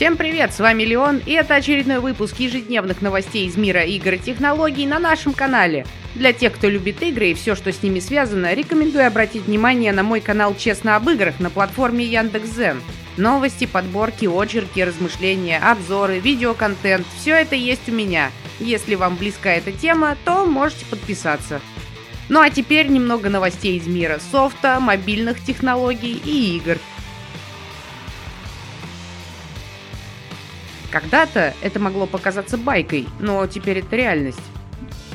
Всем привет, с вами Леон, и это очередной выпуск ежедневных новостей из мира игр и технологий на нашем канале. Для тех, кто любит игры и все, что с ними связано, рекомендую обратить внимание на мой канал «Честно об играх» на платформе Яндекс.Зен. Новости, подборки, очерки, размышления, обзоры, видеоконтент – все это есть у меня. Если вам близка эта тема, то можете подписаться. Ну а теперь немного новостей из мира софта, мобильных технологий и игр – Когда-то это могло показаться байкой, но теперь это реальность.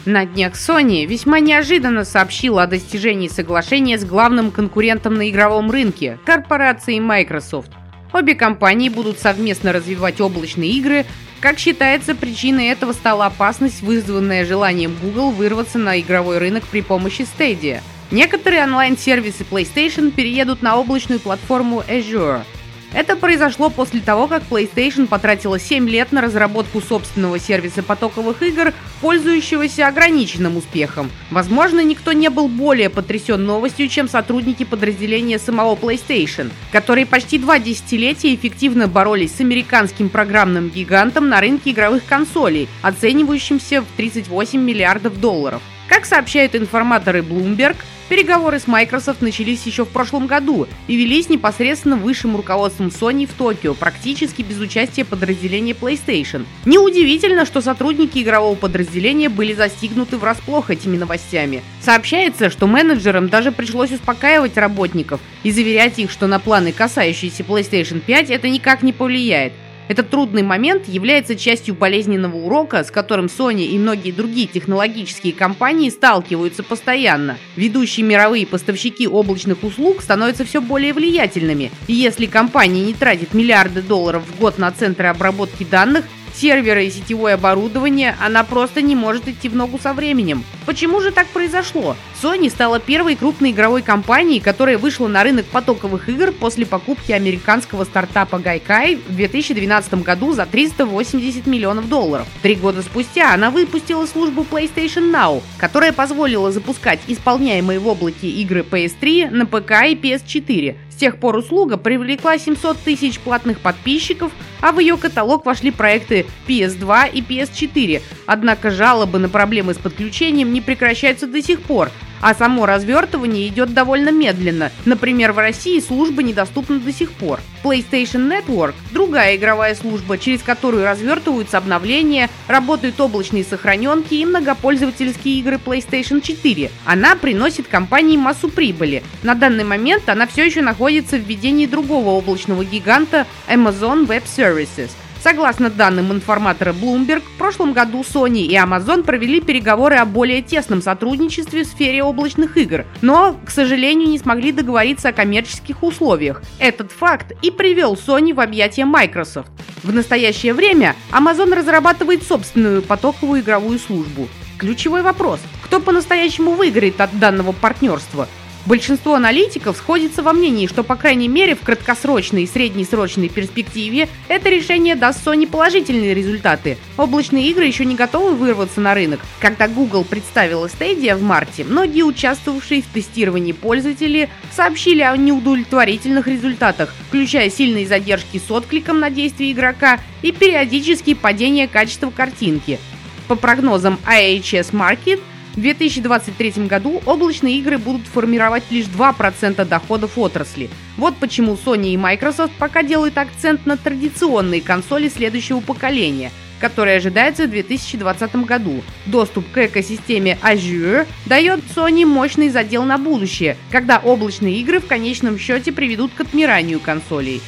На днях Sony весьма неожиданно сообщила о достижении соглашения с главным конкурентом на игровом рынке – корпорацией Microsoft. Обе компании будут совместно развивать облачные игры. Как считается, причиной этого стала опасность, вызванная желанием Google вырваться на игровой рынок при помощи Stadia. Некоторые онлайн-сервисы PlayStation переедут на облачную платформу Azure – это произошло после того, как PlayStation потратила 7 лет на разработку собственного сервиса потоковых игр, пользующегося ограниченным успехом. Возможно, никто не был более потрясен новостью, чем сотрудники подразделения самого PlayStation, которые почти два десятилетия эффективно боролись с американским программным гигантом на рынке игровых консолей, оценивающимся в 38 миллиардов долларов. Как сообщают информаторы Bloomberg, переговоры с Microsoft начались еще в прошлом году и велись непосредственно высшим руководством Sony в Токио, практически без участия подразделения PlayStation. Неудивительно, что сотрудники игрового подразделения были застигнуты врасплох этими новостями. Сообщается, что менеджерам даже пришлось успокаивать работников и заверять их, что на планы, касающиеся PlayStation 5, это никак не повлияет. Этот трудный момент является частью болезненного урока, с которым Sony и многие другие технологические компании сталкиваются постоянно. Ведущие мировые поставщики облачных услуг становятся все более влиятельными, и если компания не тратит миллиарды долларов в год на центры обработки данных, серверы и сетевое оборудование, она просто не может идти в ногу со временем. Почему же так произошло? Sony стала первой крупной игровой компанией, которая вышла на рынок потоковых игр после покупки американского стартапа Gaikai в 2012 году за 380 миллионов долларов. Три года спустя она выпустила службу PlayStation Now, которая позволила запускать исполняемые в облаке игры PS3 на ПК и PS4, с тех пор услуга привлекла 700 тысяч платных подписчиков, а в ее каталог вошли проекты PS2 и PS4. Однако жалобы на проблемы с подключением не прекращаются до сих пор, а само развертывание идет довольно медленно. Например, в России служба недоступна до сих пор. PlayStation Network – другая игровая служба, через которую развертываются обновления, работают облачные сохраненки и многопользовательские игры PlayStation 4. Она приносит компании массу прибыли. На данный момент она все еще находится в ведении другого облачного гиганта Amazon Web Services – Согласно данным информатора Bloomberg, в прошлом году Sony и Amazon провели переговоры о более тесном сотрудничестве в сфере облачных игр, но, к сожалению, не смогли договориться о коммерческих условиях. Этот факт и привел Sony в объятия Microsoft. В настоящее время Amazon разрабатывает собственную потоковую игровую службу. Ключевой вопрос – кто по-настоящему выиграет от данного партнерства? Большинство аналитиков сходится во мнении, что, по крайней мере, в краткосрочной и среднесрочной перспективе это решение даст Sony положительные результаты. Облачные игры еще не готовы вырваться на рынок. Когда Google представила Stadia в марте, многие участвовавшие в тестировании пользователи сообщили о неудовлетворительных результатах, включая сильные задержки с откликом на действие игрока и периодические падения качества картинки. По прогнозам IHS Market, в 2023 году облачные игры будут формировать лишь 2% доходов отрасли. Вот почему Sony и Microsoft пока делают акцент на традиционные консоли следующего поколения – который ожидается в 2020 году. Доступ к экосистеме Azure дает Sony мощный задел на будущее, когда облачные игры в конечном счете приведут к отмиранию консолей.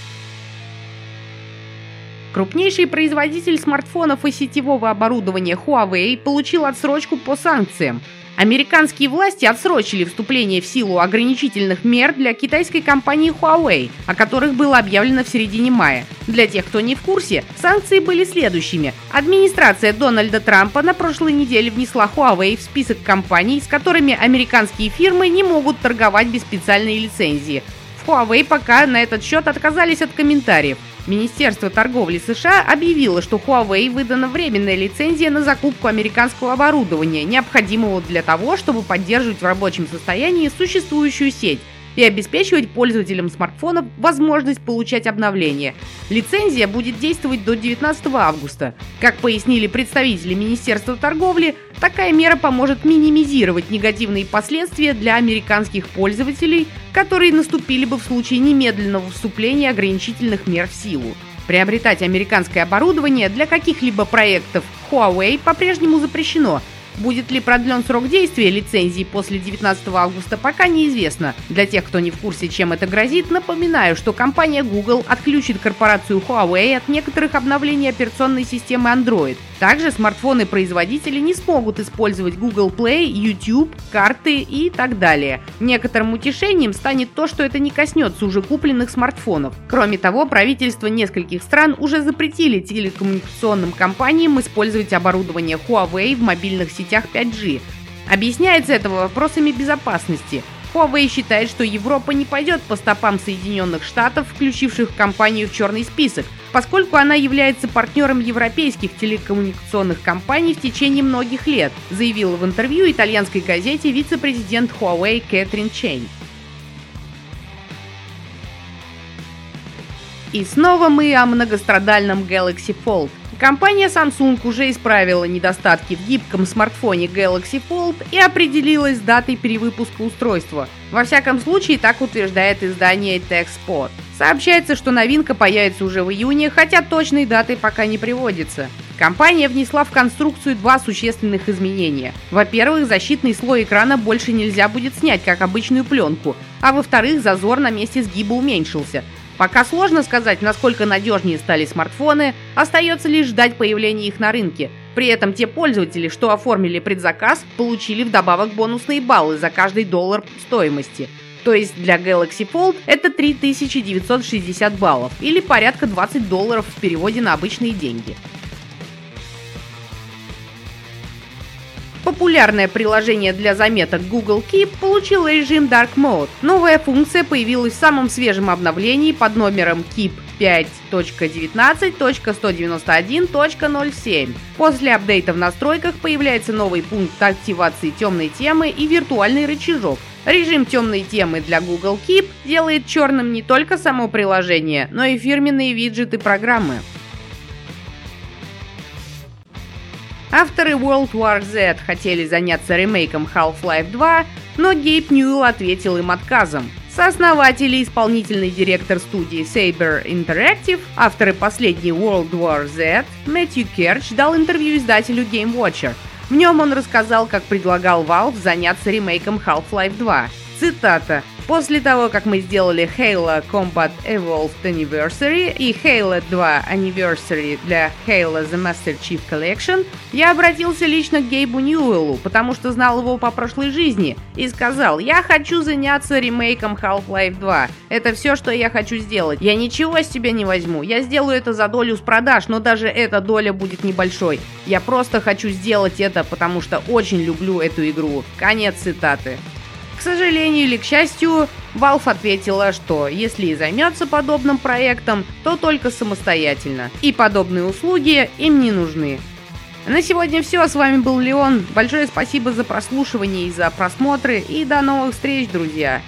Крупнейший производитель смартфонов и сетевого оборудования Huawei получил отсрочку по санкциям. Американские власти отсрочили вступление в силу ограничительных мер для китайской компании Huawei, о которых было объявлено в середине мая. Для тех, кто не в курсе, санкции были следующими. Администрация Дональда Трампа на прошлой неделе внесла Huawei в список компаний, с которыми американские фирмы не могут торговать без специальной лицензии. В Huawei пока на этот счет отказались от комментариев. Министерство торговли США объявило, что Huawei выдана временная лицензия на закупку американского оборудования, необходимого для того, чтобы поддерживать в рабочем состоянии существующую сеть. И обеспечивать пользователям смартфонов возможность получать обновления. Лицензия будет действовать до 19 августа. Как пояснили представители Министерства торговли, такая мера поможет минимизировать негативные последствия для американских пользователей, которые наступили бы в случае немедленного вступления ограничительных мер в силу. Приобретать американское оборудование для каких-либо проектов Huawei по-прежнему запрещено – Будет ли продлен срок действия лицензии после 19 августа, пока неизвестно. Для тех, кто не в курсе, чем это грозит, напоминаю, что компания Google отключит корпорацию Huawei от некоторых обновлений операционной системы Android. Также смартфоны-производители не смогут использовать Google Play, YouTube, карты и так далее. Некоторым утешением станет то, что это не коснется уже купленных смартфонов. Кроме того, правительства нескольких стран уже запретили телекоммуникационным компаниям использовать оборудование Huawei в мобильных сетях 5G. Объясняется это вопросами безопасности – Huawei считает, что Европа не пойдет по стопам Соединенных Штатов, включивших компанию в черный список, поскольку она является партнером европейских телекоммуникационных компаний в течение многих лет, заявила в интервью итальянской газете вице-президент Huawei Кэтрин Чейн. И снова мы о многострадальном Galaxy Fold. Компания Samsung уже исправила недостатки в гибком смартфоне Galaxy Fold и определилась с датой перевыпуска устройства. Во всяком случае, так утверждает издание TechSpot. Сообщается, что новинка появится уже в июне, хотя точной даты пока не приводится. Компания внесла в конструкцию два существенных изменения. Во-первых, защитный слой экрана больше нельзя будет снять, как обычную пленку, а во-вторых, зазор на месте сгиба уменьшился – Пока сложно сказать, насколько надежнее стали смартфоны, остается лишь ждать появления их на рынке. При этом те пользователи, что оформили предзаказ, получили вдобавок бонусные баллы за каждый доллар стоимости. То есть для Galaxy Fold это 3960 баллов или порядка 20 долларов в переводе на обычные деньги. Популярное приложение для заметок Google Keep получило режим Dark Mode. Новая функция появилась в самом свежем обновлении под номером Keep 5.19.191.07. После апдейта в настройках появляется новый пункт активации темной темы и виртуальный рычажок. Режим темной темы для Google Keep делает черным не только само приложение, но и фирменные виджеты программы. Авторы World War Z хотели заняться ремейком Half-Life 2, но Гейб Ньюэлл ответил им отказом. Сооснователь и исполнительный директор студии Saber Interactive, авторы последней World War Z, Мэтью Керч дал интервью издателю Game Watcher. В нем он рассказал, как предлагал Valve заняться ремейком Half-Life 2. Цитата. После того, как мы сделали Halo Combat Evolved Anniversary и Halo 2 Anniversary для Halo The Master Chief Collection, я обратился лично к Гейбу Ньюэллу, потому что знал его по прошлой жизни, и сказал, я хочу заняться ремейком Half-Life 2. Это все, что я хочу сделать. Я ничего с тебя не возьму. Я сделаю это за долю с продаж, но даже эта доля будет небольшой. Я просто хочу сделать это, потому что очень люблю эту игру. Конец цитаты. К сожалению или к счастью, Valve ответила, что если и займется подобным проектом, то только самостоятельно, и подобные услуги им не нужны. На сегодня все, с вами был Леон, большое спасибо за прослушивание и за просмотры, и до новых встреч, друзья!